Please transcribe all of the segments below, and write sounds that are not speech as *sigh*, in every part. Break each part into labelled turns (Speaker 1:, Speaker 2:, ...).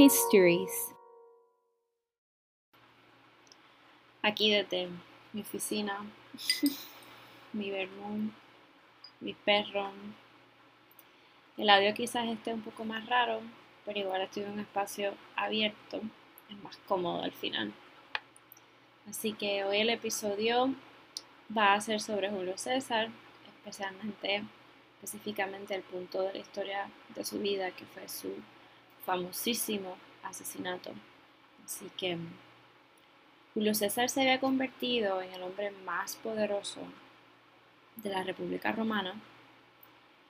Speaker 1: Histories. Aquí desde mi oficina, *laughs* mi vermú, mi perro. El audio quizás esté un poco más raro, pero igual estoy en un espacio abierto, es más cómodo al final. Así que hoy el episodio va a ser sobre Julio César, especialmente, específicamente el punto de la historia de su vida, que fue su famosísimo asesinato. Así que Julio César se había convertido en el hombre más poderoso de la República Romana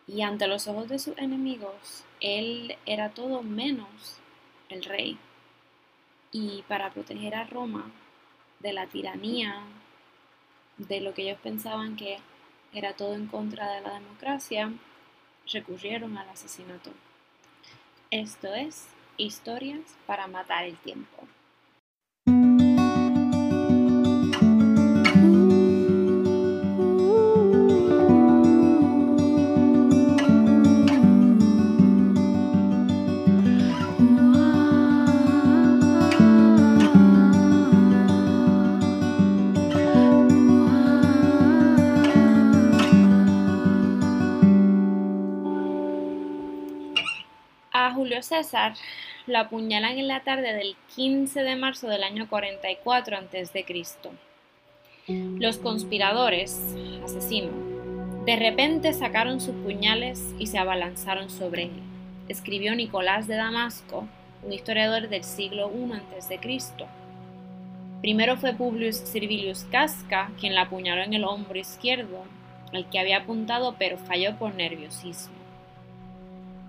Speaker 1: y ante los ojos de sus enemigos, él era todo menos el rey. Y para proteger a Roma de la tiranía, de lo que ellos pensaban que era todo en contra de la democracia, recurrieron al asesinato. Esto es Historias para matar el tiempo. Julio César lo apuñalan en la tarde del 15 de marzo del año 44 a.C. Los conspiradores, asesinos, de repente sacaron sus puñales y se abalanzaron sobre él. Escribió Nicolás de Damasco, un historiador del siglo I a.C. Primero fue Publius Servilius Casca quien la apuñaló en el hombro izquierdo, al que había apuntado pero falló por nerviosismo.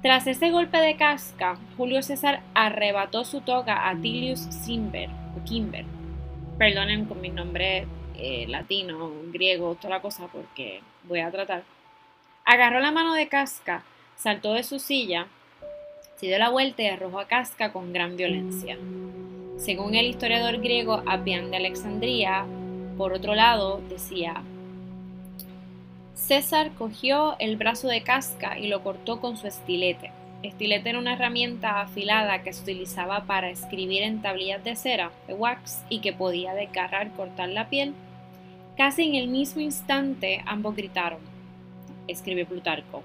Speaker 1: Tras ese golpe de casca, Julio César arrebató su toga a Tilius Simber, o Kimber. Perdonen con mi nombre eh, latino, griego, toda la cosa, porque voy a tratar. Agarró la mano de casca, saltó de su silla, se dio la vuelta y arrojó a casca con gran violencia. Según el historiador griego Apián de Alexandría, por otro lado, decía, César cogió el brazo de Casca y lo cortó con su estilete. Estilete era una herramienta afilada que se utilizaba para escribir en tablillas de cera, de wax, y que podía desgarrar, cortar la piel. Casi en el mismo instante ambos gritaron, escribió Plutarco.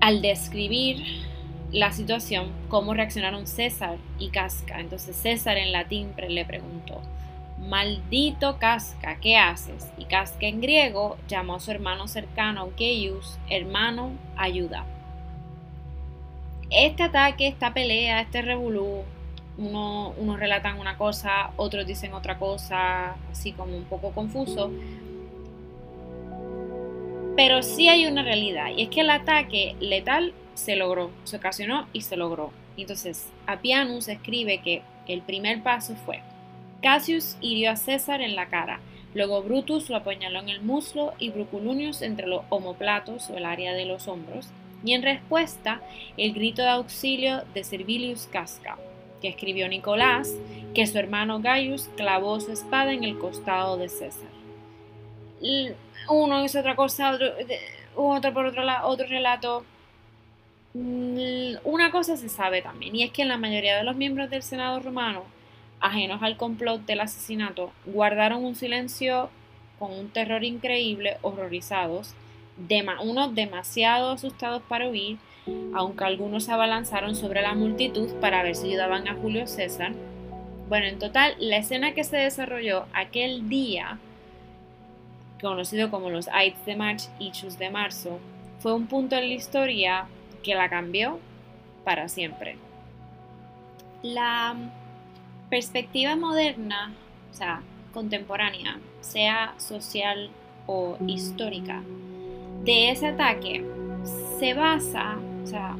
Speaker 1: Al describir la situación, cómo reaccionaron César y Casca. Entonces César en latín le preguntó, Maldito Casca, ¿qué haces? Y Casca en griego llamó a su hermano cercano Gaius, hermano, ayuda. Este ataque, esta pelea, este revolú, uno, unos relatan una cosa, otros dicen otra cosa, así como un poco confuso. Pero sí hay una realidad, y es que el ataque letal se logró, se ocasionó y se logró. Entonces, Apianus escribe que el primer paso fue Cassius hirió a César en la cara, luego Brutus lo apuñaló en el muslo y Bruculunius entre los omoplatos o el área de los hombros, y en respuesta el grito de auxilio de Servilius Casca, que escribió Nicolás que su hermano Gaius clavó su espada en el costado de César. Uno hizo otra cosa, otro, otro por otro lado, otro relato. Una cosa se sabe también, y es que la mayoría de los miembros del Senado romano ajenos al complot del asesinato, guardaron un silencio con un terror increíble, horrorizados, unos demasiado asustados para huir, aunque algunos se abalanzaron sobre la multitud para ver si ayudaban a Julio César. Bueno, en total, la escena que se desarrolló aquel día, conocido como los Ides de March y Chus de Marzo, fue un punto en la historia que la cambió para siempre. La perspectiva moderna, o sea, contemporánea, sea social o histórica, de ese ataque se basa, o sea,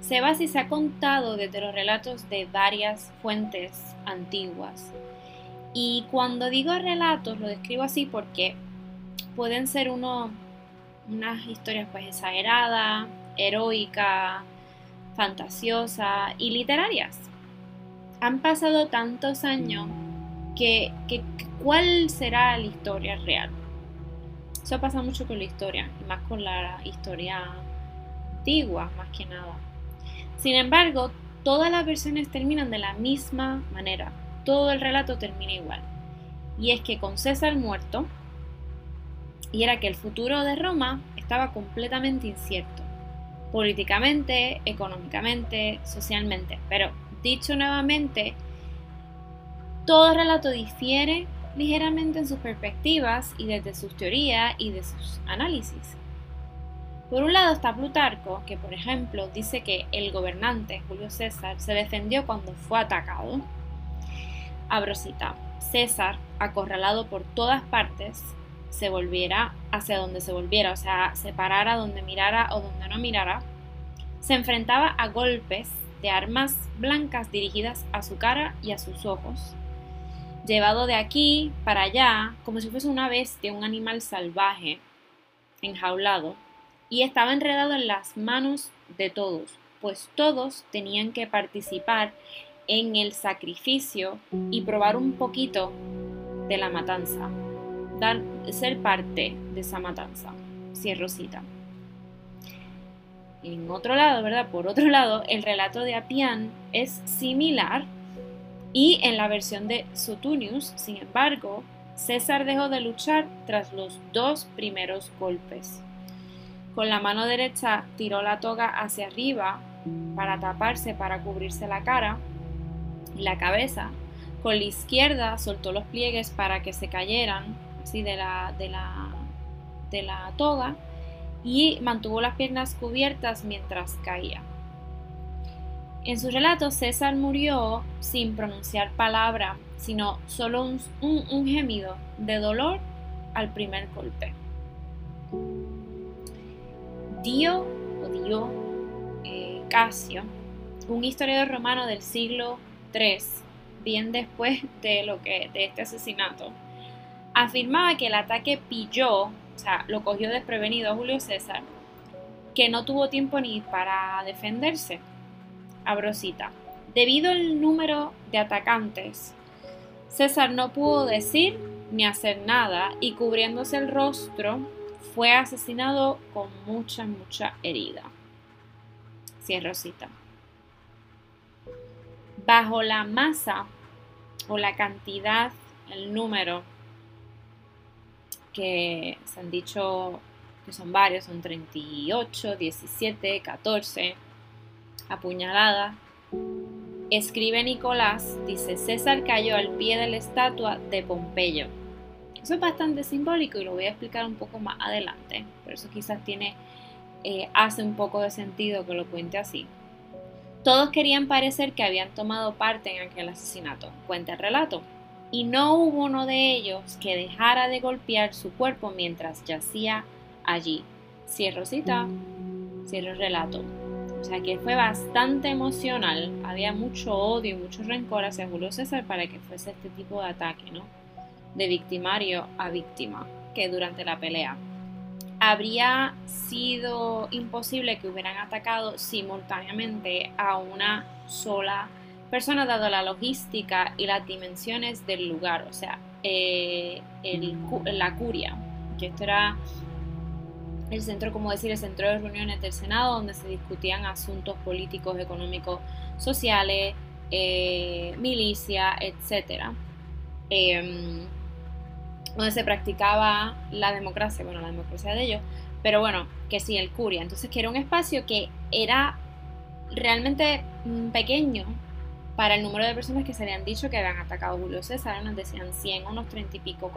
Speaker 1: se basa y se ha contado desde los relatos de varias fuentes antiguas. Y cuando digo relatos, lo describo así porque pueden ser uno, unas historias pues exageradas, heroicas, fantasiosas y literarias han pasado tantos años que, ¿cuál será la historia real? Eso pasa mucho con la historia, y más con la historia antigua, más que nada. Sin embargo, todas las versiones terminan de la misma manera, todo el relato termina igual. Y es que con César muerto, y era que el futuro de Roma estaba completamente incierto, políticamente, económicamente, socialmente. Pero dicho nuevamente, todo relato difiere ligeramente en sus perspectivas y desde sus teorías y de sus análisis. Por un lado está Plutarco, que por ejemplo dice que el gobernante Julio César se defendió cuando fue atacado. Abrosita, César, acorralado por todas partes, se volviera hacia donde se volviera, o sea, se parara donde mirara o donde no mirara, se enfrentaba a golpes de armas blancas dirigidas a su cara y a sus ojos, llevado de aquí para allá como si fuese una bestia, un animal salvaje, enjaulado, y estaba enredado en las manos de todos, pues todos tenían que participar en el sacrificio y probar un poquito de la matanza, dar, ser parte de esa matanza. Rosita. En otro lado, ¿verdad? Por otro lado, el relato de Apián es similar y en la versión de Sotunius, sin embargo, César dejó de luchar tras los dos primeros golpes. Con la mano derecha tiró la toga hacia arriba para taparse, para cubrirse la cara y la cabeza. Con la izquierda soltó los pliegues para que se cayeran así de la, de la, de la toga y mantuvo las piernas cubiertas mientras caía. En su relato, César murió sin pronunciar palabra, sino solo un, gemido de dolor al primer golpe. Dio o Dio eh, Casio, un historiador romano del siglo III, bien después de, lo que, de este asesinato, afirmaba que el ataque pilló, o sea, lo cogió desprevenido a Julio César, que no tuvo tiempo ni para defenderse. Abrosita. Debido al número de atacantes, César no pudo decir ni hacer nada y cubriéndose el rostro fue asesinado con mucha, mucha herida. Cierro Rosita. Bajo la masa o la cantidad, el número que se han dicho que son varios, son 38, 17, 14 apuñaladas. Escribe Nicolás, dice, César cayó al pie de la estatua de Pompeyo eso es bastante simbólico y lo voy a explicar un poco más adelante. Por eso quizás tiene, eh, hace un poco de sentido que lo cuente así. Todos querían parecer que habían tomado parte en aquel asesinato, cuenta el relato. Y no hubo uno de ellos que dejara de golpear su cuerpo mientras yacía allí. Cierro cita, cierro el relato. O sea que fue bastante emocional, había mucho odio y mucho rencor hacia Julio César para que fuese este tipo de ataque, ¿no? de victimario a víctima que durante la pelea. Habría sido imposible que hubieran atacado simultáneamente a una sola dado la logística y las dimensiones del lugar, o sea, eh, la curia, que esto era el centro, como decir, el centro de reuniones del Senado, donde se discutían asuntos políticos, económicos, sociales, eh, milicia, etc donde se practicaba la democracia, bueno, la democracia de ellos, pero bueno, que sí, el curia. Entonces, que era un espacio que era realmente mm, pequeño para el número de personas que se le han dicho que habían atacado a Julio César, nos decían 100, unos 30 y pico,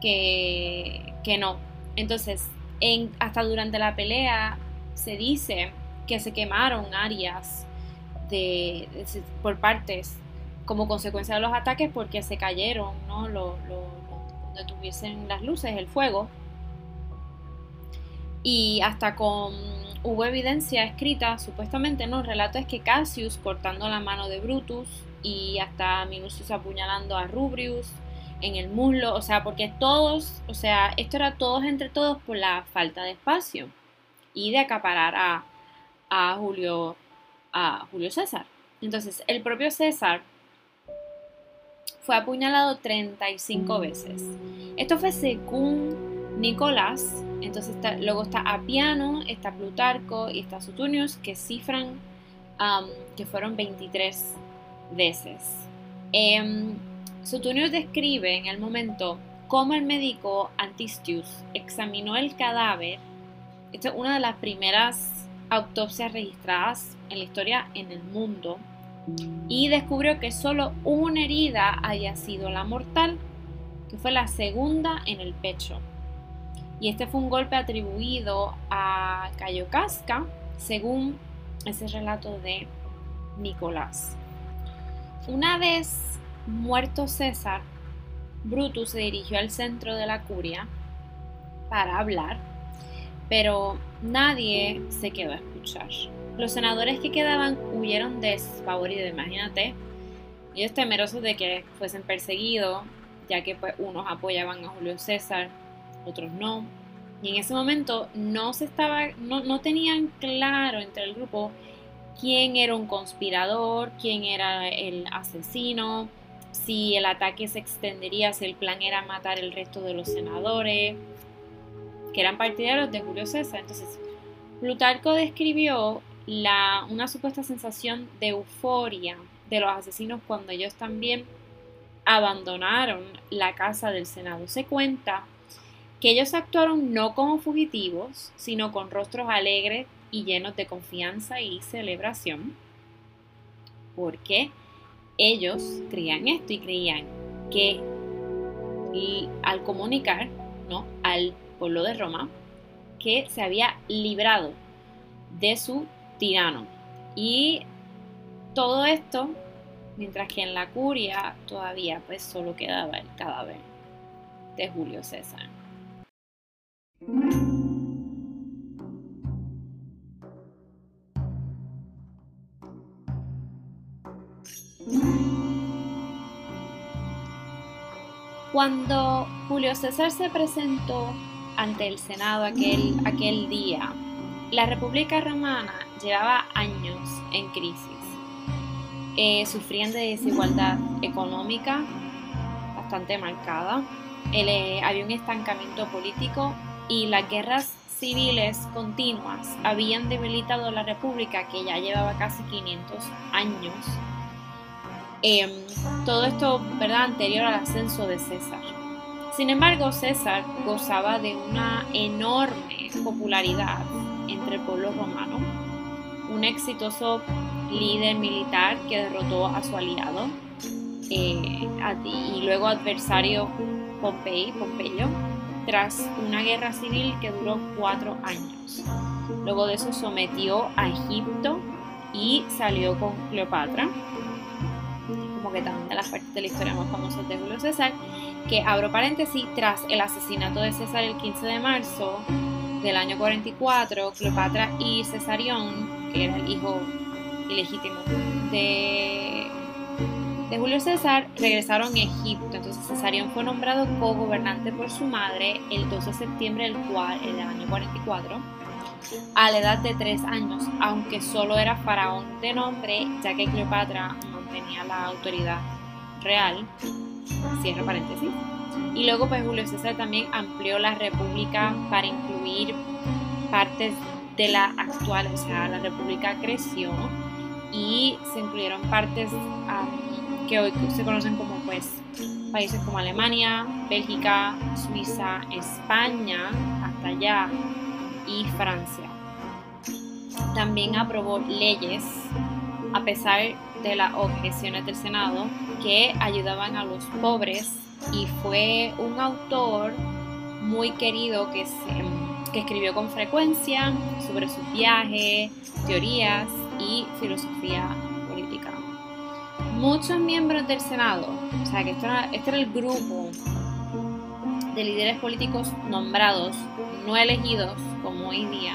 Speaker 1: que, que no. Entonces, en, hasta durante la pelea se dice que se quemaron áreas de, por partes como consecuencia de los ataques porque se cayeron, ¿no? Lo, donde tuviesen las luces, el fuego. Y hasta con hubo evidencia escrita, supuestamente, ¿no? es que Cassius cortando la mano de Brutus y hasta Minucius apuñalando a Rubrius en el muslo, o sea, porque todos, o sea, esto era todos entre todos por la falta de espacio y de acaparar a, a Julio, a Julio César. Entonces, el propio César fue apuñalado 35 veces. Esto fue según Nicolás, entonces luego está Apiano, está Plutarco y está Suturnius que cifran que fueron 23 veces. Eh, Suturnius describe en el momento cómo el médico Antistius examinó el cadáver. Esta es una de las primeras autopsias registradas en la historia en el mundo y descubrió que solo una herida había sido la mortal, que fue la segunda en el pecho. Y este fue un golpe atribuido a Cayo Casca, según ese relato de Nicolás. Una vez muerto César, Brutus se dirigió al centro de la curia para hablar, pero nadie se quedó a escuchar. Los senadores que quedaban huyeron desfavoridos, imagínate, ellos temerosos de que fuesen perseguidos, ya que pues, unos apoyaban a Julio César, otros no. Y en ese momento no se estaba, no, no tenían claro entre el grupo quién era un conspirador, quién era el asesino, si el ataque se extendería, si el plan era matar el resto de los senadores, que eran partidarios de Julio César. Entonces, Plutarco describió la, una supuesta sensación de euforia de los asesinos cuando ellos también abandonaron la casa del Senado. Se cuenta que ellos actuaron no como fugitivos, sino con rostros alegres y llenos de confianza y celebración, porque ellos creían esto y creían que al comunicar ¿no? al pueblo de Roma que se había librado de su tirano. Y todo esto, mientras que en la curia todavía pues solo quedaba el cadáver de Julio César. Cuando Julio César se presentó ante el Senado aquel, aquel día, la República Romana llevaba años en crisis, eh, sufriendo de desigualdad económica bastante marcada, eh, había un estancamiento político y las guerras civiles continuas habían debilitado la República que ya llevaba casi 500 años Em, todo esto, ¿verdad?, anterior al ascenso de César. Sin embargo, César gozaba de una enorme popularidad entre el pueblo romano, un exitoso líder militar que derrotó a su aliado eh, y luego adversario Pompey, Pompeyo, tras una guerra civil que duró cuatro años. Luego de eso sometió a Egipto y salió con Cleopatra que también de las partes de la historia más famosas de Julio César, que abro paréntesis, tras el asesinato de César el 15 de marzo del año 44, Cleopatra y Cesarión, que era el hijo ilegítimo de, de Julio César, regresaron a Egipto. Entonces Cesarión fue nombrado co-gobernante por su madre el 12 de septiembre del, cual, del año 44 a la edad de tres años, aunque solo era faraón de nombre, ya que Cleopatra tenía la autoridad real, cierro paréntesis. Y luego pues Julio César también amplió la república para incluir partes de la actual, o sea, la república creció y se incluyeron partes que hoy se conocen como pues países como Alemania, Bélgica, Suiza, España, hasta allá y Francia. También aprobó leyes a pesar de las objeciones del Senado que ayudaban a los pobres y fue un autor muy querido que, que escribió con frecuencia sobre sus viajes, teorías y filosofía. Muchos miembros del Senado, o sea que este era el grupo de líderes políticos nombrados, no elegidos como hoy día,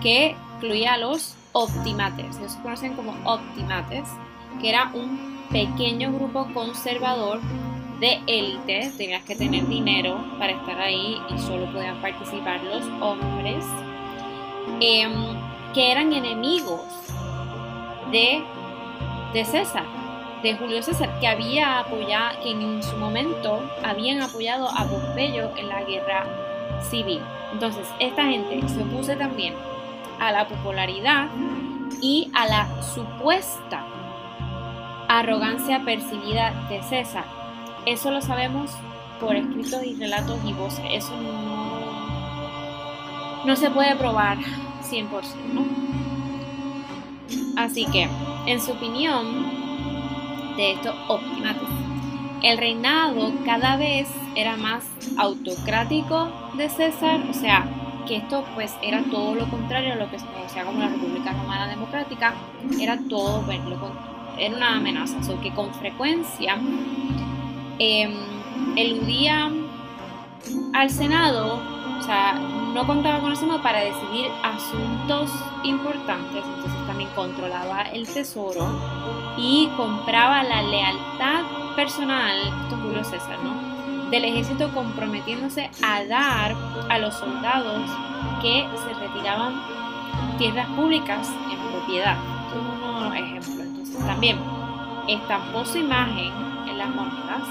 Speaker 1: que incluía a los optimates, ellos se conocen como optimates, que era un pequeño grupo conservador de élite, tenías que tener dinero para estar ahí y solo podían participar los hombres, em, que eran enemigos de, de César, de Julio César, que había apoyado, que en su momento habían apoyado a Pompeyo en la guerra civil. Entonces, esta gente se opuso también a la popularidad y a la supuesta arrogancia percibida de César. Eso lo sabemos por escritos y relatos y voces. Eso no, no se puede probar 100%, ¿no? Así que, en su opinión, de esto optimatis, el reinado cada vez era más autocrático de César, o sea, que esto pues era todo lo contrario a lo que se conocía como la República Romana Democrática, era todo, era una amenaza, o que con frecuencia eh, eludía al Senado, o sea, no contaba con el Senado para decidir asuntos importantes, entonces también controlaba el tesoro y compraba la lealtad personal, esto es Julio César, ¿no? del ejército comprometiéndose a dar a los soldados que se retiraban tierras públicas en propiedad. Esto es un ejemplo. Entonces también estampó su imagen en las monedas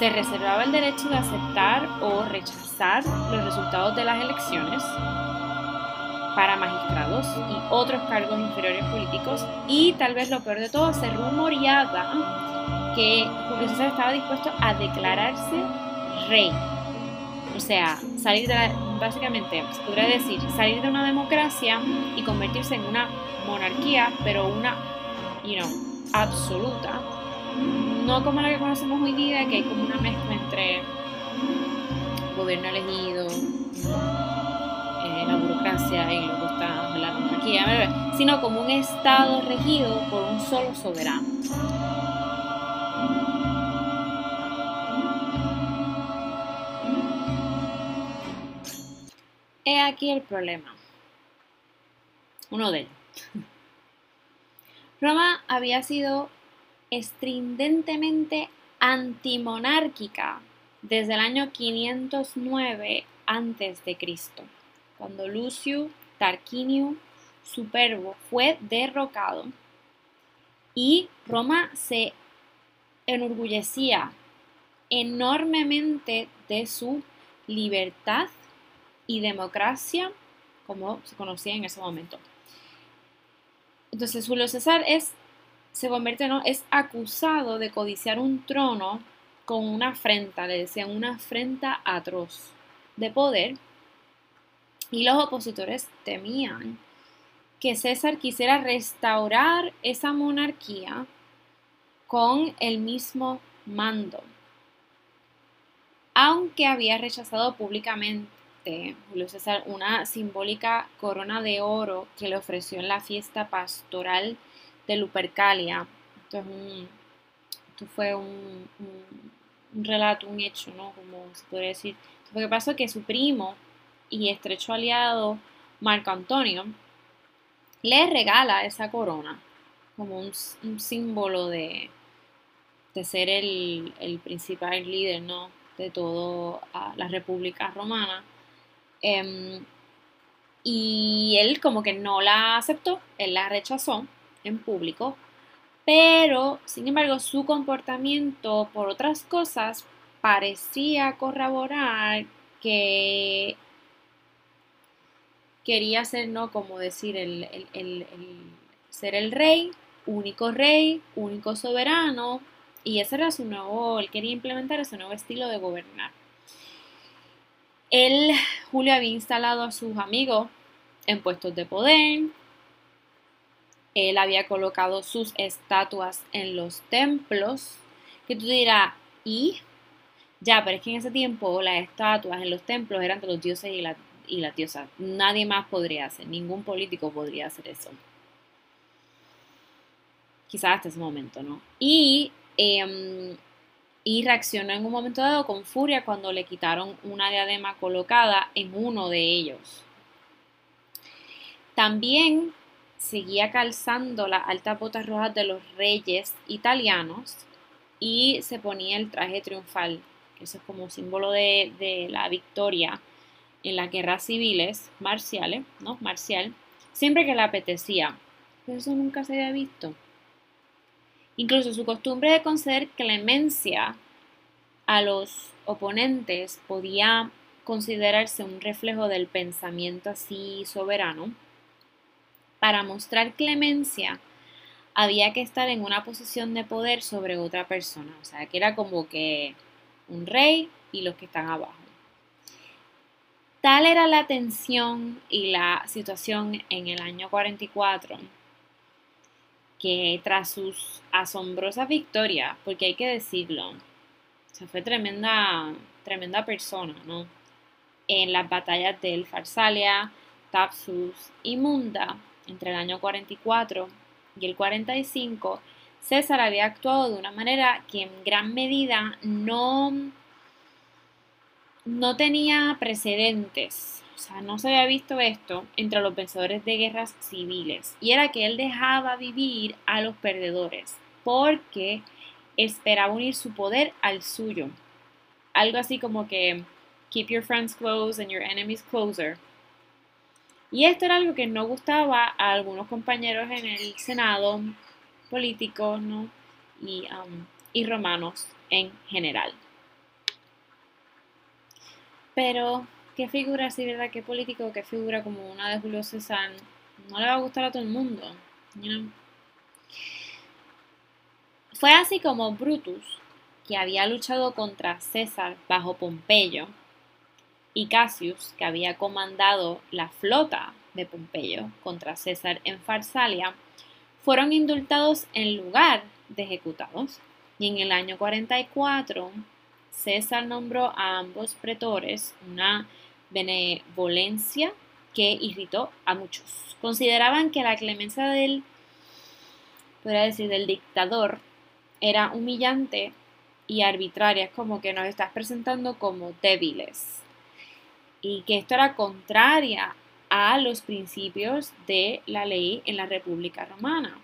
Speaker 1: se reservaba el derecho de aceptar o rechazar los resultados de las elecciones para magistrados y otros cargos inferiores políticos y tal vez lo peor de todo, se rumoreaba que Julio César estaba dispuesto a declararse rey. O sea, salir de la, básicamente, se podría decir, salir de una democracia y convertirse en una monarquía, pero una, you know, absoluta, no como la que conocemos hoy día, que hay como una mezcla entre gobierno elegido, la burocracia y luego está la monarquía, sino como un estado regido por un solo soberano. He aquí el problema. Uno de ellos. Roma había sido estrindentemente antimonárquica desde el año 509 a.C., cuando Lucio Tarquinio Superbo fue derrocado y Roma se enorgullecía enormemente de su libertad y democracia como se conocía en ese momento. Entonces Julio César es se convierte, ¿no? Es acusado de codiciar un trono con una afrenta, le decían una afrenta atroz de poder. Y los opositores temían que César quisiera restaurar esa monarquía con el mismo mando. Aunque había rechazado públicamente Julio César una simbólica corona de oro que le ofreció en la fiesta pastoral de Lupercalia. Esto, fue un, relato, un hecho, ¿no? Como se podría decir. Lo que pasó que su primo y estrecho aliado, Marco Antonio, le regala esa corona como un, símbolo de, de ser el, principal líder, ¿no? De toda la República Romana. Em, y él como que no la aceptó, él la rechazó en público, pero sin embargo su comportamiento por otras cosas parecía corroborar que quería ser, ¿no? Como decir, el, ser el rey, único rey, único soberano, y ese era su nuevo, él quería implementar ese nuevo estilo de gobernar. Él, Julio, había instalado a sus amigos en puestos de poder, él había colocado sus estatuas en los templos, que tú dirás, ¿y? Ya, pero es que en ese tiempo las estatuas en los templos eran de los dioses y, la, y las diosas. Nadie más podría hacer, ningún político podría hacer eso. Quizás hasta ese momento, ¿no? Y, em, y reaccionó en un momento dado con furia cuando le quitaron una diadema colocada en uno de ellos. También seguía calzando las altas botas rojas de los reyes italianos y se ponía el traje triunfal, eso es como símbolo de, la victoria en las guerras civiles marciales, ¿no? Marcial, siempre que le apetecía. Pero eso nunca se había visto. Incluso su costumbre de conceder clemencia a los oponentes podía considerarse un reflejo del pensamiento así soberano, para mostrar clemencia había que estar en una posición de poder sobre otra persona. O sea, que era como que un rey y los que están abajo. Tal era la tensión y la situación en el año 44 que tras sus asombrosas victorias, porque hay que decirlo, se fue tremenda, tremenda persona, ¿no? En las batallas del Farsalia, Tapsus y Munda, entre el año 44 y el 45, César había actuado de una manera que en gran medida no, no tenía precedentes. O sea, no se había visto esto entre los vencedores de guerras civiles. Y era que él dejaba vivir a los perdedores porque esperaba unir su poder al suyo. Algo así como que keep your friends close and your enemies closer. Y esto era algo que no gustaba a algunos compañeros en el Senado, políticos ¿no? um, y romanos en general. Pero, ¿qué figura así, verdad? ¿Qué político, qué figura como una de Julio César no le va a gustar a todo el mundo? Fue así como Brutus, que había luchado contra César bajo Pompeyo, y Cassius, que había comandado la flota de Pompeyo contra César en Farsalia, fueron indultados en lugar de ejecutados. Y en el año 44, César nombró a ambos pretores una benevolencia que irritó a muchos. Consideraban que la clemencia del, podría decir, del dictador era humillante y arbitraria, como que nos estás presentando como débiles y que esto era contraria a los principios de la ley en la República Romana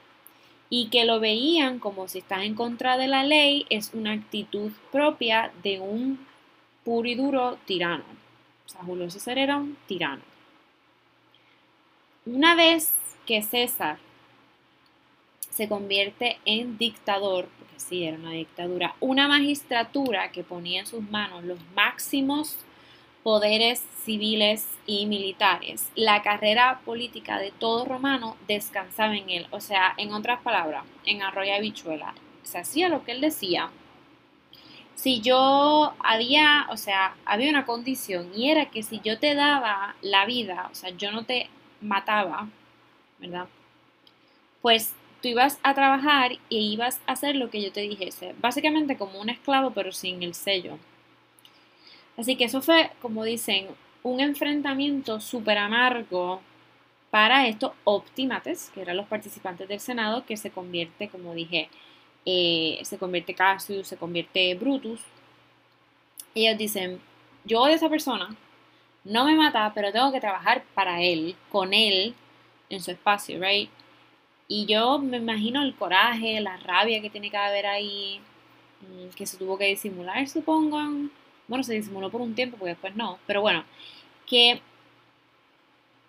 Speaker 1: y que lo veían como si estás en contra de la ley es una actitud propia de un puro y duro tirano. O sea, Julio César era un tirano. Una vez que César se convierte en dictador, porque sí, era una dictadura, una magistratura que ponía en sus manos los máximos poderes civiles y militares. La carrera política de todo romano descansaba en él. O sea, en otras palabras, en Arroyo Habichuela, se hacía lo que él decía. Si yo había, o sea, había una condición y era que si yo te daba la vida, o sea, yo no te mataba, ¿verdad? Pues tú ibas a trabajar y ibas a hacer lo que yo te dijese. Básicamente como un esclavo, pero sin el sello. Así que eso fue, como dicen, un enfrentamiento súper amargo para estos optimates, que eran los participantes del Senado, que se convierte, como dije, eh, se convierte Cassius, se convierte Brutus. Ellos dicen, yo odio a esa persona, no me mata, pero tengo que trabajar para él, con él, en su espacio, ¿right? Y yo me imagino el coraje, la rabia que tiene que haber ahí, mm, que se tuvo que disimular, supongo, bueno, se disimuló por un tiempo, porque después no, pero bueno, que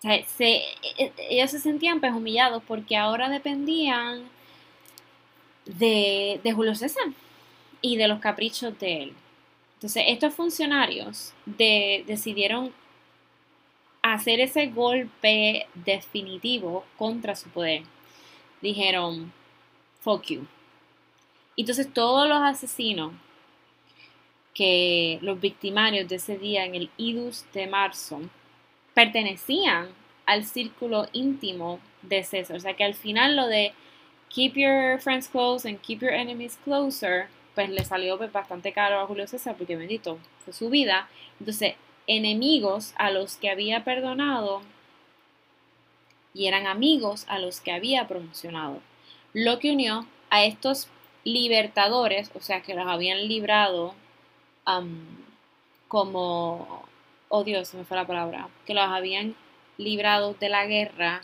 Speaker 1: se, e, ellos se sentían pues humillados porque ahora dependían de, de Julio César y de los caprichos de él. Entonces, estos funcionarios decidieron hacer ese golpe definitivo contra su poder. Dijeron, fuck you. Entonces, todos los asesinos que los victimarios de ese día en el Idus de marzo pertenecían al círculo íntimo de César. O sea que al final lo de keep your friends close and keep your enemies closer, pues le salió pues, bastante caro a Julio César porque bendito fue su vida. Entonces, enemigos a los que había perdonado y eran amigos a los que había promocionado. Lo que unió a estos libertadores, o sea, que los habían librado como, oh Dios, me fue la palabra, que los habían librado de la guerra,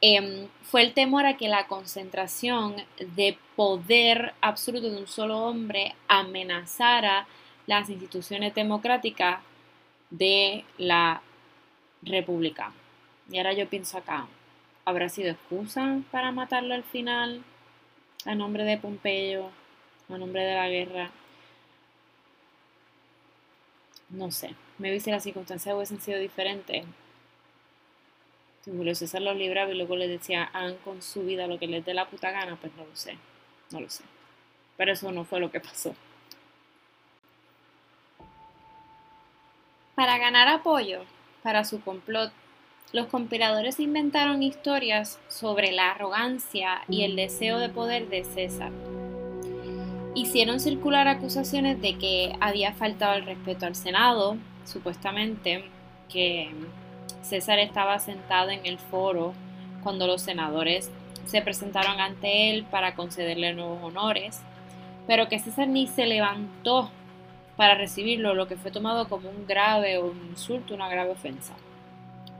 Speaker 1: em, fue el temor a que la concentración de poder absoluto de un solo hombre amenazara las instituciones democráticas de la República. Y ahora yo pienso acá, ¿habrá sido excusa para matarlo al final? A nombre de Pompeyo, a nombre de la guerra. No sé, me si las circunstancias hubiesen sido diferentes, Julio César los libraba y luego les decía, hagan con su vida lo que les dé la puta gana, pues no lo sé, no lo sé. Pero eso no fue lo que pasó. Para ganar apoyo para su complot, los conspiradores inventaron historias sobre la arrogancia y el deseo de poder de César. Hicieron circular acusaciones de que había faltado el respeto al Senado, supuestamente que César estaba sentado en el foro cuando los senadores se presentaron ante él para concederle nuevos honores, pero que César ni se levantó para recibirlo, lo que fue tomado como un grave un insulto, una grave ofensa.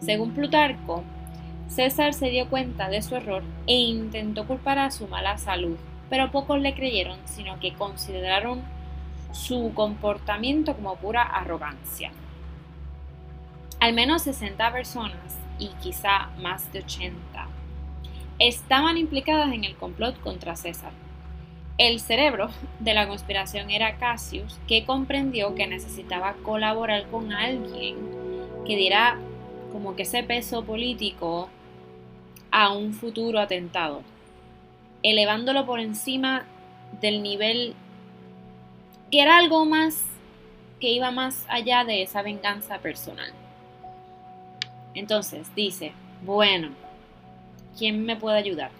Speaker 1: Según Plutarco, César se dio cuenta de su error e intentó culpar a su mala salud, pero pocos le creyeron, sino que consideraron su comportamiento como pura arrogancia. Al menos 60 personas, y quizá más de 80, estaban implicadas en el complot contra César. El cerebro de la conspiración era Cassius, que comprendió que necesitaba colaborar con alguien que diera como que ese peso político a un futuro atentado, elevándolo por encima del nivel que era algo más que iba más allá de esa venganza personal. Entonces dice, bueno, ¿quién me puede ayudar?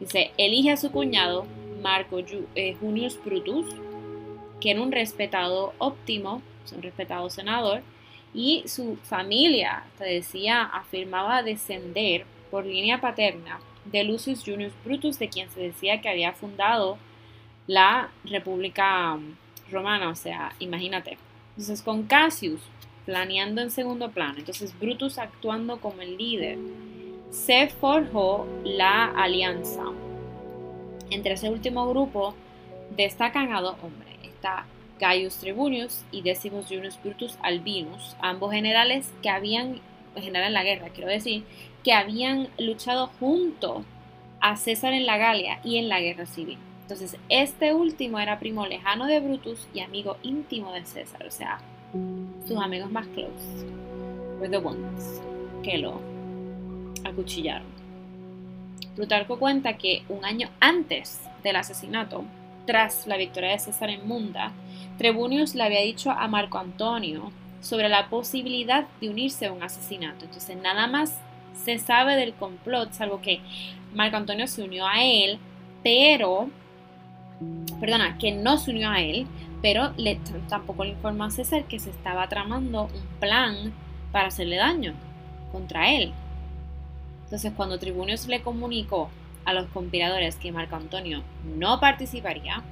Speaker 1: Dice, elige a su cuñado, Marco eh, Junius Brutus, que era un respetado óptimo, un respetado senador, y su familia, te decía, afirmaba descender por línea paterna de Lucius Junius Brutus, de quien se decía que había fundado la República Romana, o sea, imagínate. Entonces, con Cassius planeando en segundo plano, entonces Brutus actuando como el líder, se forjó la alianza. Entre ese último grupo destacan a dos hombres. Está Gaius Tribunius y Decimus Junius Brutus Albinus, ambos generales que habían, general en la guerra, quiero decir, que habían luchado junto a César en la Galia y en la guerra civil. Entonces, este último era primo lejano de Brutus y amigo íntimo de César, o sea, sus amigos más close, were the ones que lo acuchillaron. Plutarco cuenta que un año antes del asesinato, tras la victoria de César en Munda, Trebunius le había dicho a Marco Antonio sobre la posibilidad de unirse a un asesinato. Entonces nada más se sabe del complot, salvo que Marco Antonio se unió a él, pero, perdona, que no se unió a él, pero le, tampoco le informó a César que se estaba tramando un plan para hacerle daño contra él. Entonces cuando Tribunius le comunicó a los conspiradores que Marco Antonio no participaría,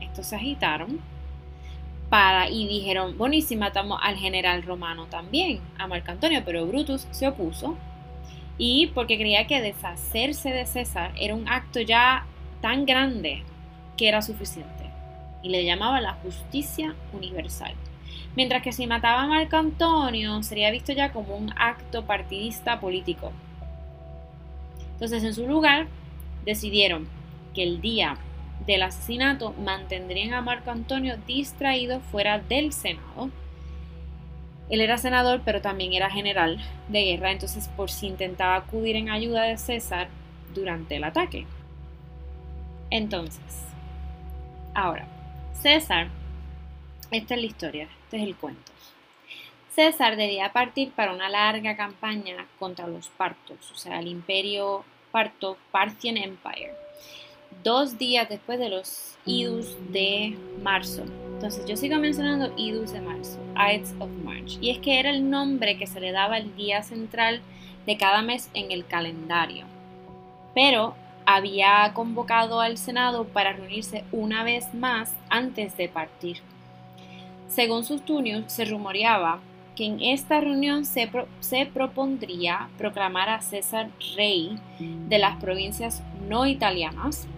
Speaker 1: estos se agitaron para, y dijeron, bueno, y si matamos al general romano también, a Marco Antonio, pero Brutus se opuso y porque creía que deshacerse de César era un acto ya tan grande que era suficiente y le llamaba la justicia universal. Mientras que si mataba a Marco Antonio sería visto ya como un acto partidista político. Entonces en su lugar decidieron que el día del asesinato mantendrían a Marco Antonio distraído fuera del Senado. Él era senador, pero también era general de guerra, entonces por si intentaba acudir en ayuda de César durante el ataque. Entonces, ahora, César, esta es la historia, este es el cuento. César debía partir para una larga campaña contra los partos, o sea, el imperio parto Parthian Empire dos días después de los idus de marzo. Entonces yo sigo mencionando idus de marzo, Ides of March, y es que era el nombre que se le daba el día central de cada mes en el calendario. Pero había convocado al Senado para reunirse una vez más antes de partir. Según sus tunios, se rumoreaba que en esta reunión se, propondría proclamar a César rey de las provincias no italianas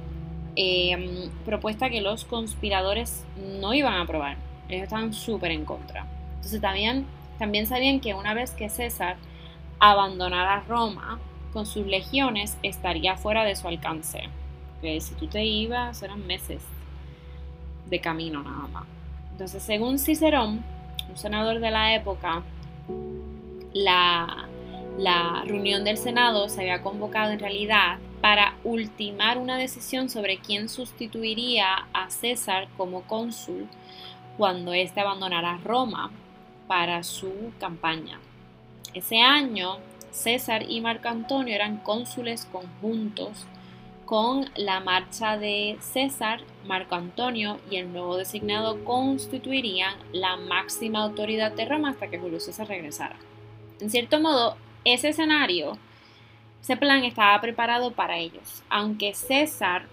Speaker 1: Em, propuesta que los conspiradores no iban a aprobar. Ellos estaban súper en contra. Entonces también, también sabían que una vez que César abandonara Roma con sus legiones, estaría fuera de su alcance. Que si tú te ibas, eran meses de camino nada más. Entonces, según Cicerón, un senador de la época, la, la reunión del Senado se había convocado en realidad para ultimar una decisión sobre quién sustituiría a César como cónsul cuando éste abandonara Roma para su campaña. Ese año, César y Marco Antonio eran cónsules conjuntos con la marcha de César, Marco Antonio y el nuevo designado constituirían la máxima autoridad de Roma hasta que Julio César regresara. En cierto modo, ese escenario, ese plan estaba preparado para ellos, aunque César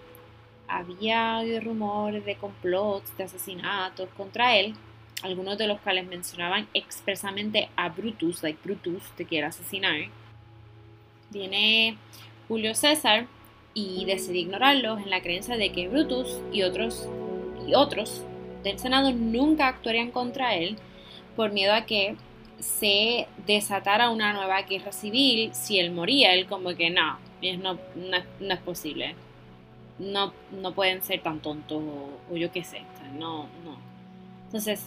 Speaker 1: había oído rumores de complots, de asesinatos contra él, algunos de los cuales mencionaban expresamente a Brutus, like Brutus te quiere asesinar. Viene Julio César y decide ignorarlos en la creencia de que Brutus y otros y otros del Senado nunca actuarían contra él por miedo a que se desatara una nueva guerra civil si él moría. Él como que no, no, no, es posible. No, no pueden ser tan tontos o, yo qué sé. No, no. Entonces,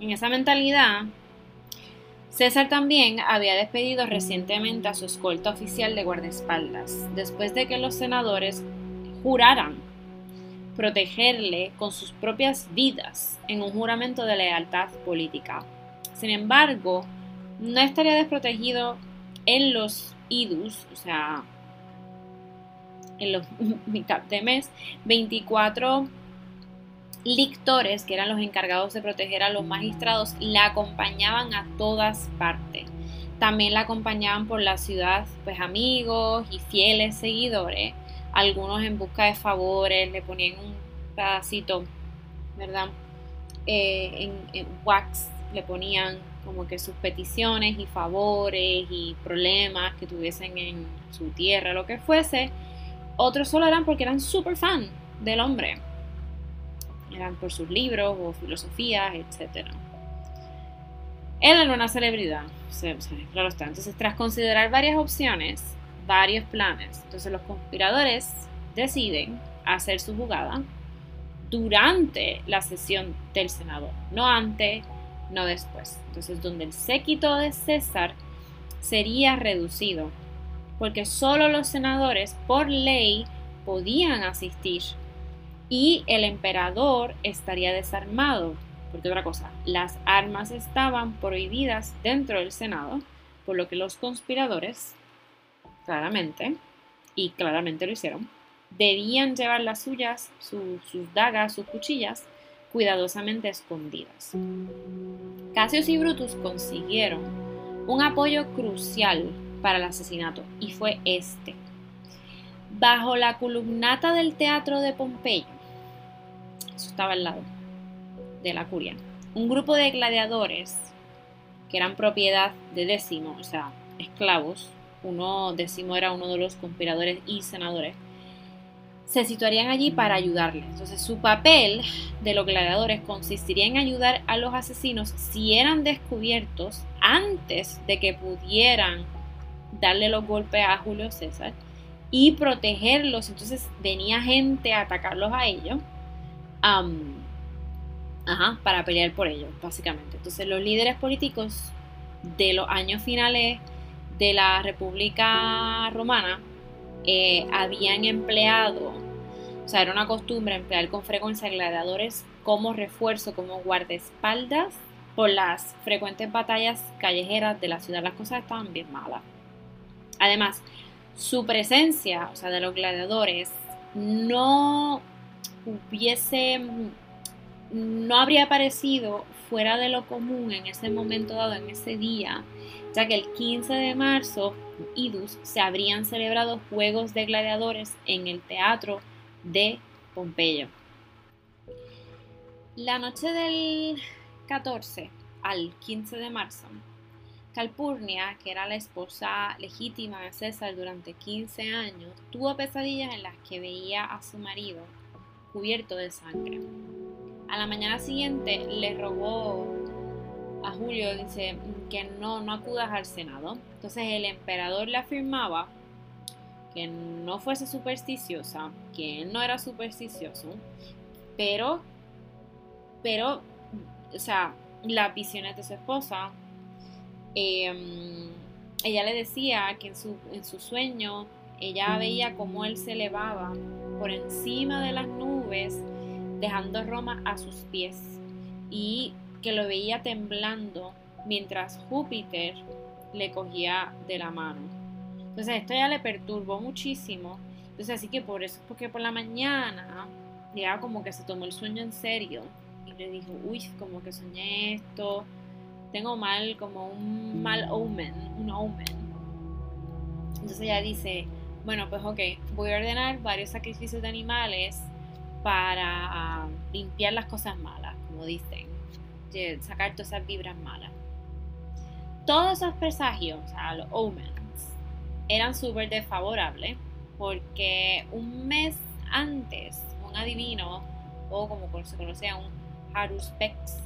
Speaker 1: en esa mentalidad, César también había despedido recientemente a su escolta oficial de guardaespaldas, después de que los senadores juraran protegerle con sus propias vidas en un juramento de lealtad política. Sin embargo, no estaría desprotegido en los idus, o sea, en los *laughs* mitad de mes, 24 lictores, que eran los encargados de proteger a los magistrados, la acompañaban a todas partes. También la acompañaban por la ciudad, pues amigos y fieles seguidores, algunos en busca de favores, le ponían un pedacito, ¿verdad? Eh, en, wax le ponían como que sus peticiones y favores y problemas que tuviesen en su tierra, lo que fuese. Otros solo eran porque eran súper fan del hombre eran por sus libros o filosofías, etc. Él era una celebridad, claro está. Entonces, tras considerar varias opciones, varios planes, entonces los conspiradores deciden hacer su jugada durante la sesión del Senado, no antes, no después. Entonces, donde el séquito de César sería reducido, porque solo los senadores por ley podían asistir y el emperador estaría desarmado. Porque otra cosa, las armas estaban prohibidas dentro del Senado, por lo que los conspiradores, claramente, y claramente lo hicieron, debían llevar las suyas, sus dagas, sus cuchillas, cuidadosamente escondidas. Cassius y Brutus consiguieron un apoyo crucial para el asesinato, y fue este. Bajo la columnata del teatro de Pompeyo, estaba al lado de la curia. Un grupo de gladiadores que eran propiedad de Décimo, o sea, esclavos, uno Décimo era uno de los conspiradores y senadores, se situarían allí para ayudarles. Entonces su papel de los gladiadores consistiría en ayudar a los asesinos si eran descubiertos antes de que pudieran darle los golpes a Julio César y protegerlos. Entonces venía gente a atacarlos a ellos para pelear por ellos, básicamente. Entonces los líderes políticos de los años finales de la República Romana eh, habían empleado, o sea, era una costumbre emplear con frecuencia gladiadores como refuerzo, como guardaespaldas por las frecuentes batallas callejeras de la ciudad. Las cosas estaban bien malas. Además, su presencia, o sea, de los gladiadores, no hubiese, no habría aparecido fuera de lo común en ese momento dado, en ese día, ya que el 15 de marzo, Idus, se habrían celebrado Juegos de Gladiadores en el Teatro de Pompeyo. La noche del 14 al 15 de marzo, Calpurnia, que era la esposa legítima de César durante 15 años, tuvo pesadillas en las que veía a su marido cubierto de sangre. A la mañana siguiente le rogó a Julio, dice, que no, no acudas al Senado. Entonces el emperador le afirmaba que no fuese supersticiosa, que él no era supersticioso, pero, pero, o sea, las visiones de su esposa, em, ella le decía que en su, en su sueño ella veía cómo él se elevaba por encima de las nubes, dejando Roma a sus pies, y que lo veía temblando mientras Júpiter le cogía de la mano. Entonces esto ya le perturbó muchísimo. Entonces así que por eso, porque por la mañana ya como que se tomó el sueño en serio y le dijo, uy, como que soñé esto, tengo mal, como un mal omen, un omen. Entonces ella dice, bueno, pues ok, voy a ordenar varios sacrificios de animales para ah, limpiar las cosas malas, como dicen, sacar todas esas vibras malas. Todos esos presagios, o sea, los omens, eran súper desfavorables porque un mes antes, un adivino, o como se conocía, un Haruspex,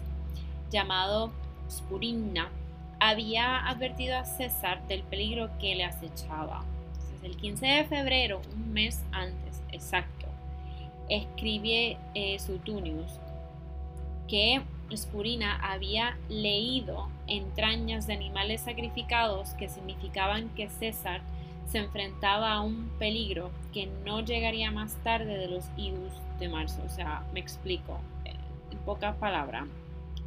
Speaker 1: llamado Spurina, había advertido a César del peligro que le acechaba. Entonces, el 15 de febrero, un mes antes, exacto, escribe eh, Sutunius que Spurina había leído entrañas de animales sacrificados que significaban que César se enfrentaba a un peligro que no llegaría más tarde de los idus de marzo. O sea, me explico, en pocas palabras.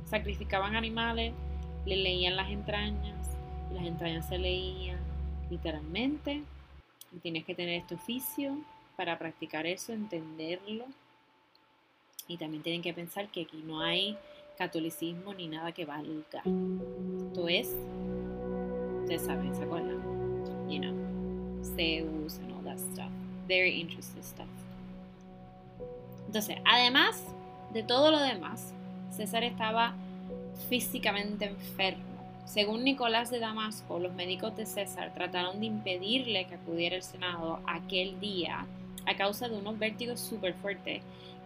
Speaker 1: Sacrificaban animales, le leían las entrañas, las entrañas se leían literalmente. Tienes que tener este oficio para practicar eso, entenderlo. Y también tienen que pensar que aquí no hay catolicismo ni nada que valga. Esto es, ustedes saben, ¿se acuerdan? You know, Zeus and all that stuff. Very interesting stuff. Entonces, además de todo lo demás, César estaba físicamente enfermo. Según Nicolás de Damasco, los médicos de César trataron de impedirle que acudiera al Senado aquel día a causa de unos vértigos súper fuertes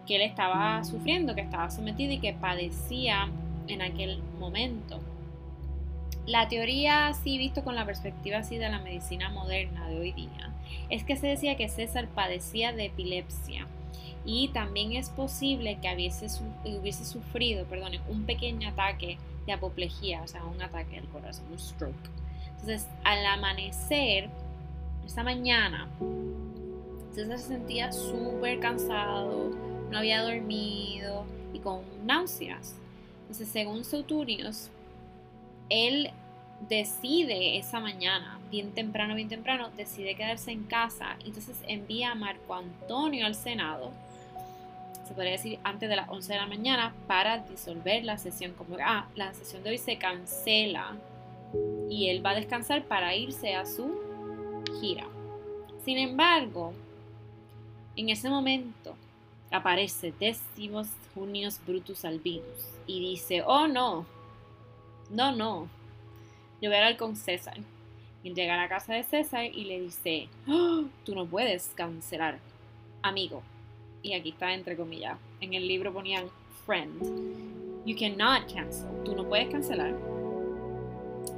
Speaker 1: que él estaba sufriendo, que estaba sometido y que padecía en aquel momento. La teoría, así visto con la perspectiva así de la medicina moderna de hoy día, es que se decía que César padecía de epilepsia y también es posible que hubiese, hubiese sufrido perdón, un pequeño ataque de apoplejía, o sea, un ataque del corazón, un stroke. Entonces, al amanecer, esa mañana, César se sentía súper cansado, no había dormido y con náuseas. Entonces, según Sauturius, él decide esa mañana, bien temprano, bien temprano, decide quedarse en casa. Entonces envía a Marco Antonio al Senado, se podría decir antes de las 11 de la mañana, para disolver la sesión. Como, ah, la sesión de hoy se cancela y él va a descansar para irse a su gira. Sin embargo, en ese momento, aparece Décimos Junius Brutus Albinus y dice, oh no, no, no, yo voy a hablar con César. Y llega a la casa de César y le dice, oh, tú no puedes cancelar, amigo. Y aquí está entre comillas, en el libro ponían friend. You cannot cancel, tú no puedes cancelar.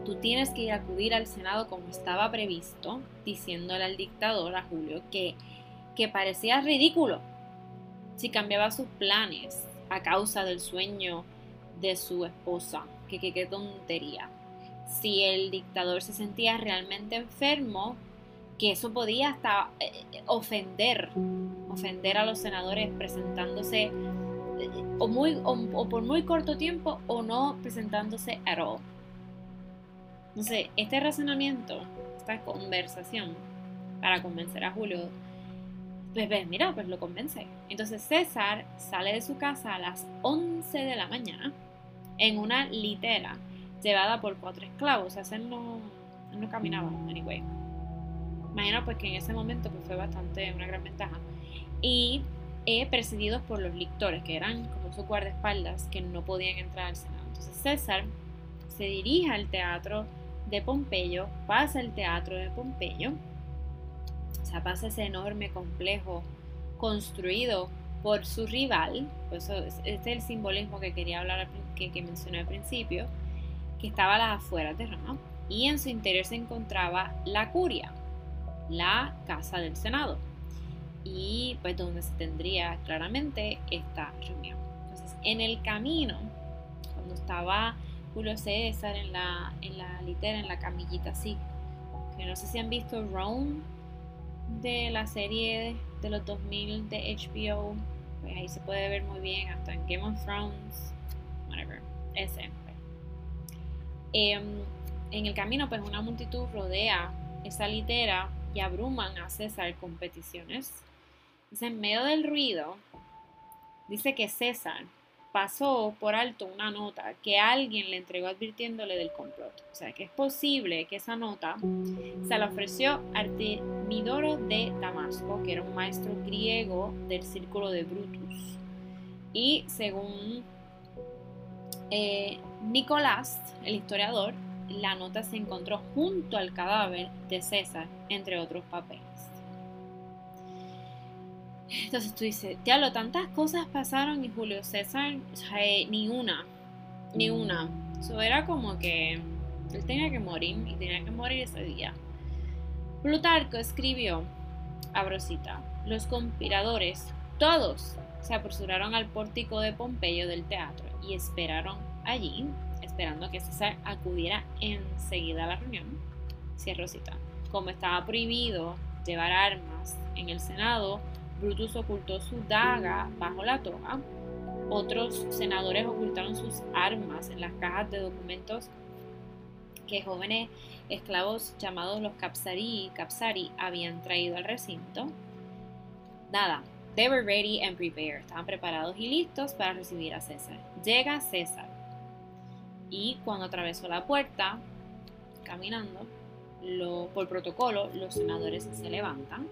Speaker 1: Tú tienes que ir acudir al Senado como estaba previsto, diciéndole al dictador, a Julio, que, que parecía ridículo si cambiaba sus planes a causa del sueño de su esposa. Que qué tontería. Si el dictador se sentía realmente enfermo, que eso podía hasta eh, ofender, ofender a los senadores presentándose eh, o, muy, o, por muy corto tiempo o no presentándose at all. Entonces, este razonamiento, esta conversación para convencer a Julio pues mira, pues lo convence. Entonces César sale de su casa a las 11 de la mañana en una litera llevada por cuatro esclavos. O sea, él no, no caminaba, anyway. Imagino pues que en ese momento pues, fue bastante una gran ventaja. Y eh, presididos por los lictores, que eran como sus guardaespaldas, que no podían entrar al Senado. Entonces César se dirige al teatro de Pompeyo, pasa el teatro de Pompeyo pasa ese enorme complejo construido por su rival, pues este es el simbolismo que quería hablar, que, que mencioné al principio, que estaba a las afueras de Roma, y en su interior se encontraba la curia, la casa del Senado, y pues donde se tendría claramente esta reunión. Entonces, en el camino, cuando estaba Julio César en la, en la litera, en la camillita así. Que no sé si han visto Rome de la serie de los 2000 de HBO. Pues ahí se puede ver muy bien, hasta en Game of Thrones, whatever, ese. Em, en el camino, pues una multitud rodea esa litera y abruman a César con peticiones. Entonces, en medio del ruido, dice que César pasó por alto una nota que alguien le entregó advirtiéndole del complot. O sea, que es posible que esa nota se la ofreció Artemidoro de Damasco, que era un maestro griego del círculo de Brutus. Y según eh, Nicolás, el historiador, la nota se encontró junto al cadáver de César, entre otros papeles. Entonces tú dices, diablo, tantas cosas pasaron y Julio César, eh, ni una, ni una. Eso era como que él tenía que morir y tenía que morir ese día. Plutarco escribió, abrosita, los conspiradores, todos, se apresuraron al pórtico de Pompeyo del teatro y esperaron allí, esperando que César acudiera enseguida a la reunión. Cierro cita. Como estaba prohibido llevar armas en el Senado, Brutus ocultó su daga bajo la toga. Otros senadores ocultaron sus armas en las cajas de documentos que jóvenes esclavos llamados los Capsari, Capsari habían traído al recinto. Nada, they were ready and prepared. Estaban preparados y listos para recibir a César. Llega César. Y cuando atravesó la puerta, caminando, por protocolo, los senadores se levantan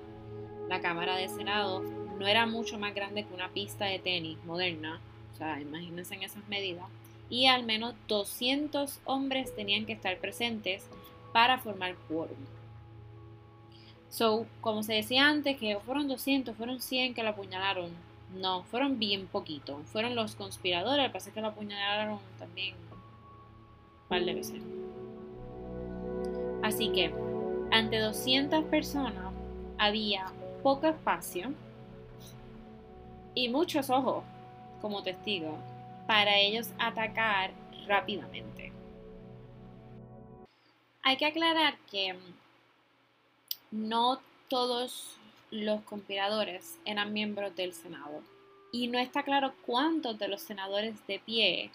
Speaker 1: la Cámara de Senado no era mucho más grande que una pista de tenis moderna, o sea, imagínense en esas medidas, y al menos 200 hombres tenían que estar presentes para formar quórum. So, como se decía antes, que fueron 200, fueron 100 que la apuñalaron. No, fueron bien poquito. Fueron los conspiradores, parece que la apuñalaron también un par de veces. Así que, ante 200 personas había poco espacio y muchos ojos como testigo para ellos atacar rápidamente. Hay que aclarar que no todos los conspiradores eran miembros del Senado y no está claro cuántos de los senadores de pie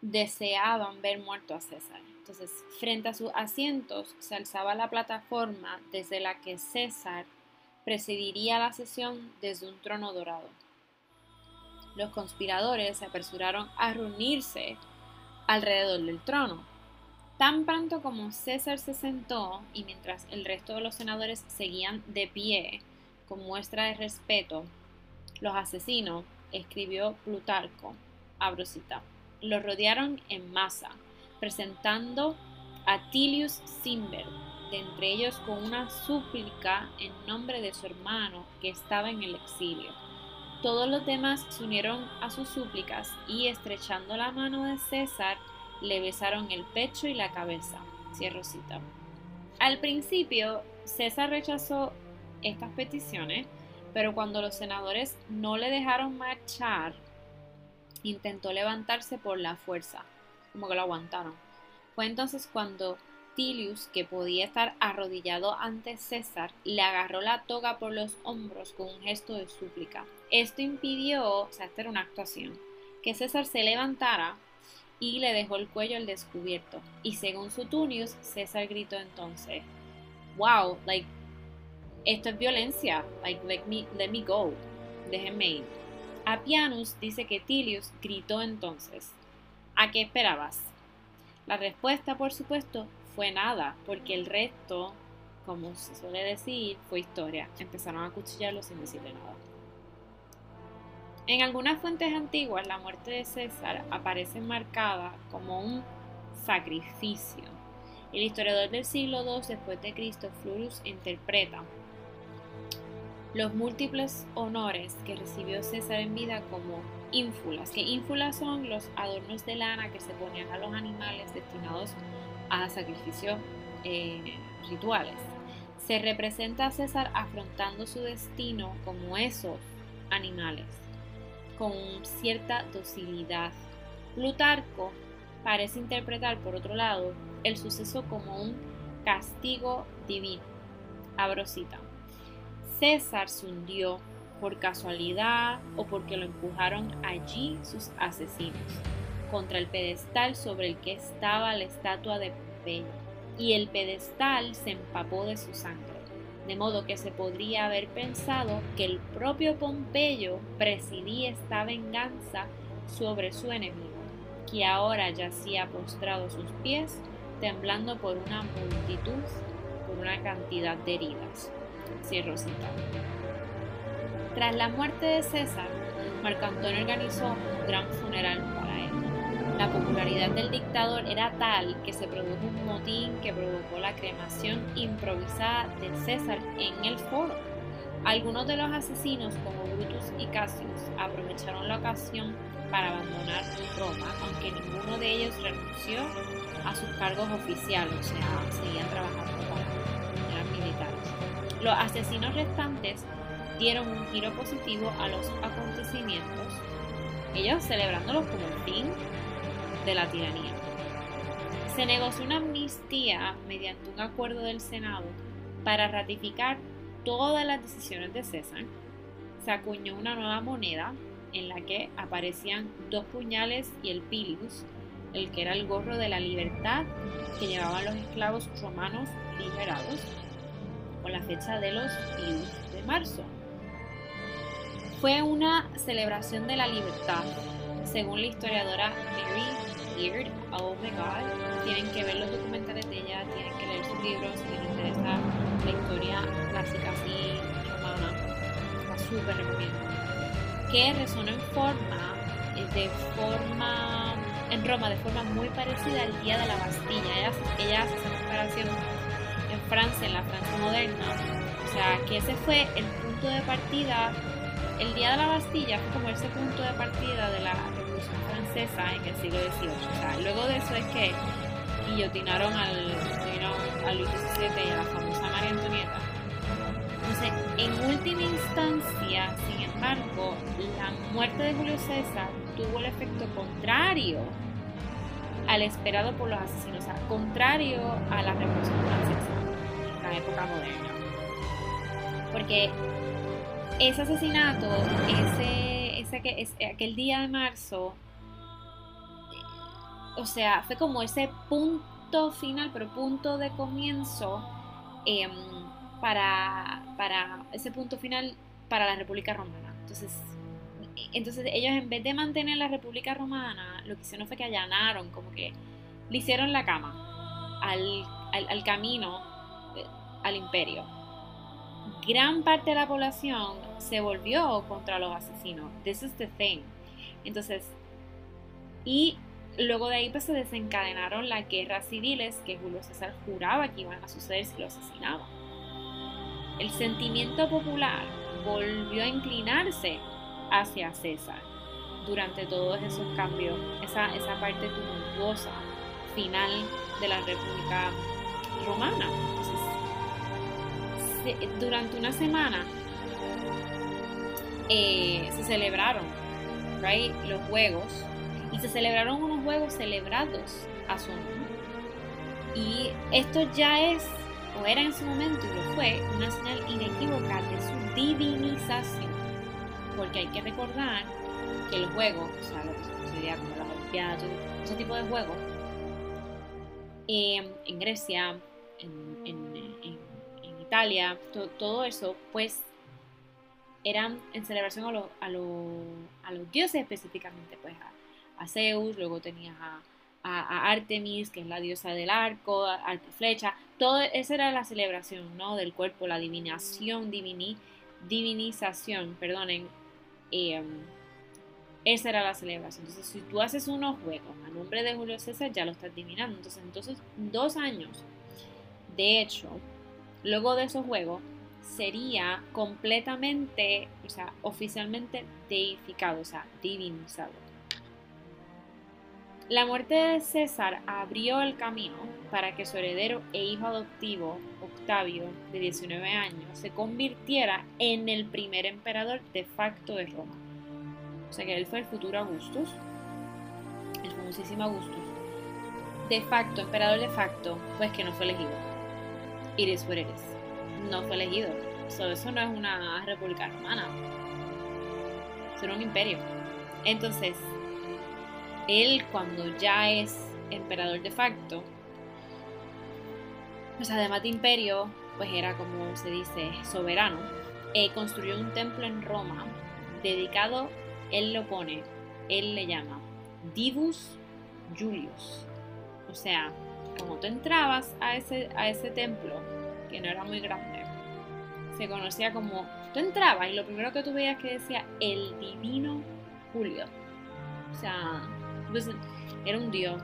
Speaker 1: deseaban ver muerto a César. Entonces, frente a sus asientos se alzaba la plataforma desde la que César presidiría la sesión desde un trono dorado. Los conspiradores se apresuraron a reunirse alrededor del trono. Tan pronto como César se sentó y mientras el resto de los senadores seguían de pie con muestra de respeto, los asesinos, escribió Plutarco, abrosita, los rodearon en masa, presentando a Tilius Cimber, entre ellos con una súplica en nombre de su hermano que estaba en el exilio. Todos los demás se unieron a sus súplicas y estrechando la mano de César le besaron el pecho y la cabeza. Cierro cita. Al principio, César rechazó estas peticiones, pero cuando los senadores no le dejaron marchar, intentó levantarse por la fuerza, como que lo aguantaron. Fue entonces cuando Tilius, que podía estar arrodillado ante César, le agarró la toga por los hombros con un gesto de súplica. Esto impidió, o sea, esta era una actuación, que César se levantara y le dejó el cuello al descubierto. Y según Sutunius, César gritó entonces, wow, like, esto es violencia, like, let me, let me go, déjenme ir. Apianus dice que Tilius gritó entonces, ¿a qué esperabas? La respuesta, por supuesto, fue nada, porque el resto, como se suele decir, fue historia. Empezaron a cuchillarlo sin decirle nada. En algunas fuentes antiguas, la muerte de César aparece marcada como un sacrificio. El historiador del siglo II después de Cristo, Florus, interpreta los múltiples honores que recibió César en vida como ínfulas, que ínfulas son los adornos de lana que se ponían a los animales destinados a sacrificios eh, rituales. Se representa a César afrontando su destino como esos animales, con cierta docilidad, Plutarco parece interpretar, por otro lado, el suceso como un castigo divino. Abro cita. César se hundió por casualidad o porque lo empujaron allí sus asesinos, contra el pedestal sobre el que estaba la estatua de Pompeyo, y el pedestal se empapó de su sangre, de modo que se podría haber pensado que el propio Pompeyo presidía esta venganza sobre su enemigo, que ahora yacía postrado a sus pies, temblando por una multitud, por una cantidad de heridas. Cierro cita. Tras la muerte de César, Marco Antonio organizó un gran funeral para él. La popularidad del dictador era tal que se produjo un motín que provocó la cremación improvisada de César en el foro. Algunos de los asesinos, como Brutus y Cassius, aprovecharon la ocasión para abandonar Roma, aunque ninguno de ellos renunció a sus cargos oficiales, o sea, seguían trabajando para eran militares. Los asesinos restantes dieron un giro positivo a los acontecimientos, ellos celebrándolos como el fin de la tiranía. Se negoció una amnistía mediante un acuerdo del Senado para ratificar todas las decisiones de César. Se acuñó una nueva moneda en la que aparecían dos puñales y el pilius, el que era el gorro de la libertad que llevaban los esclavos romanos liberados, con la fecha de los pius de marzo. Fue una celebración de la libertad, según la historiadora Mary Beard. Oh my god, tienen que ver los documentales de ella, tienen que leer sus libros si les interesa la historia clásica así romana. La súper recomiendo. Que resonó en forma, eh, de forma, en Roma, de forma muy parecida al día de la Bastilla. Ella, ella hace esa comparación en Francia, en la Francia moderna. O sea, que ese fue el punto de partida el Día de la Bastilla fue como ese punto de partida de la Francesa en el siglo XVIII. Luego de eso es que guillotinaron al, a Luis XVII y a la famosa María Antonieta. Entonces, en última instancia, sin embargo, la muerte de Julio César tuvo el efecto contrario al esperado por los asesinos, o sea, contrario a la Revolución Francesa en la época moderna. Porque ese asesinato, ese, ese, aquel día de marzo, o sea, fue como ese punto final, pero punto de comienzo em, para, para ese punto final para la República Romana. Entonces, entonces ellos en vez de mantener la República Romana, lo que hicieron fue que allanaron, como que le hicieron la cama al, al camino eh, al imperio gran parte de la población se volvió contra los asesinos. This is the thing. Entonces, y luego de ahí pues se desencadenaron las guerras civiles que Julio César juraba que iban a suceder si lo asesinaba. El sentimiento popular volvió a inclinarse hacia César durante todos esos cambios, esa, esa parte tumultuosa final de la República Romana durante una semana eh, se celebraron los juegos y se celebraron unos juegos celebrados a su honor. Y esto ya es, o era en su momento y lo fue, una señal inequívoca de su divinización. Porque hay que recordar que el juego, o sea, lo que se considera como las Olimpiadas, ese tipo de juegos, eh, en Grecia, en Italia, todo eso, pues eran en celebración a, a, los dioses específicamente, pues a, Zeus, luego tenías a, Artemis, que es la diosa del arco, arco flecha, todo esa era la celebración, ¿no? Del cuerpo, la divinación, divini, divinización, perdonen, em, esa era la celebración. Entonces, si tú haces unos juegos a nombre de Julio César, ya lo estás divinando. Entonces, entonces dos años, de hecho, luego de esos juegos, sería completamente, o sea, oficialmente deificado, o sea, divinizado. La muerte de César abrió el camino para que su heredero e hijo adoptivo, Octavio, de 19 años, se convirtiera en el primer emperador de facto de Roma. O sea que él fue el futuro Augustus. el famosísimo Augustus, de facto, emperador de facto, pues que no fue elegido. It is what it is. No fue elegido. eso no es una república romana. Eso un imperio. Entonces, él cuando ya es emperador de facto, pues además de imperio, pues era como se dice, soberano, eh, construyó un templo en Roma dedicado, él lo pone, él le llama Divus Julius. O sea, como tú entrabas a ese, a ese templo, que no era muy grande, se conocía como, tú entrabas y lo primero que tú veías que decía el divino Julio. O sea, pues, era un dios,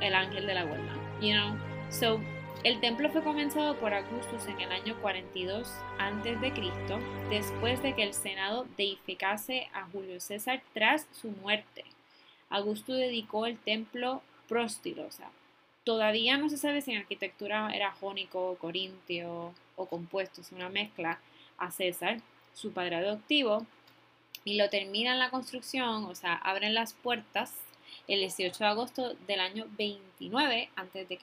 Speaker 1: el ángel de la guarda. You know, so el templo fue comenzado por Augustus en el año 42 a.C., después de que el Senado deificase a Julio César tras su muerte. Augusto dedicó el templo sea, todavía no se sabe si en arquitectura era jónico, corintio o compuesto, es una mezcla a César, su padre adoptivo, y lo terminan la construcción, o sea, abren las puertas el 18 de agosto del año 29 a.C.,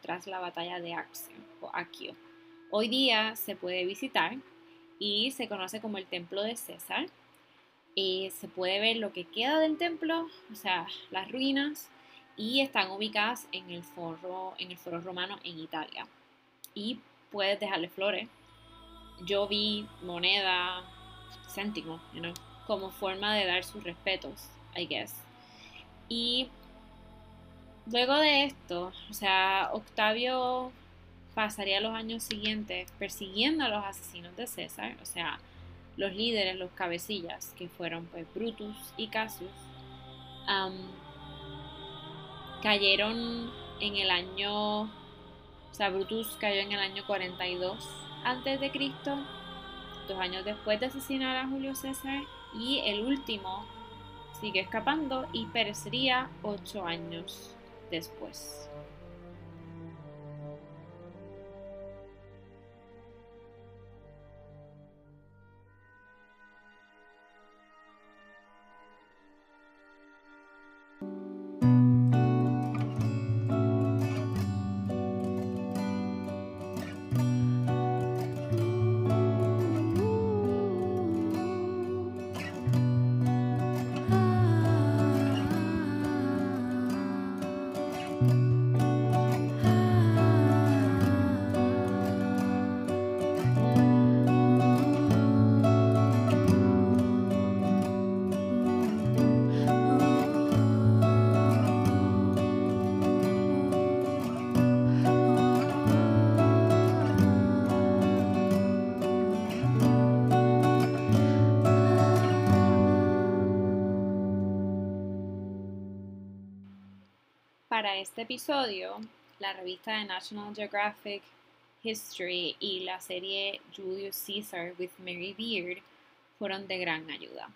Speaker 1: tras la batalla de Accio, o Accio. Hoy día se puede visitar y se conoce como el Templo de César. Y se puede ver lo que queda del templo, o sea, las ruinas, y están ubicadas en el foro, en el foro romano en Italia. Y puedes dejarle flores. Yo vi moneda, céntimo, como forma de dar sus respetos, I guess. Y luego de esto, o sea, Octavio pasaría los años siguientes persiguiendo a los asesinos de César, o sea, los líderes, los cabecillas, que fueron pues Brutus y Cassius, cayeron en el año, o sea, Brutus cayó en el año 42 antes de Cristo, dos años después de asesinar a Julio César, y el último sigue escapando y perecería ocho años después. Para este episodio, la revista de National Geographic History y la serie Julius Caesar with Mary Beard fueron de gran ayuda.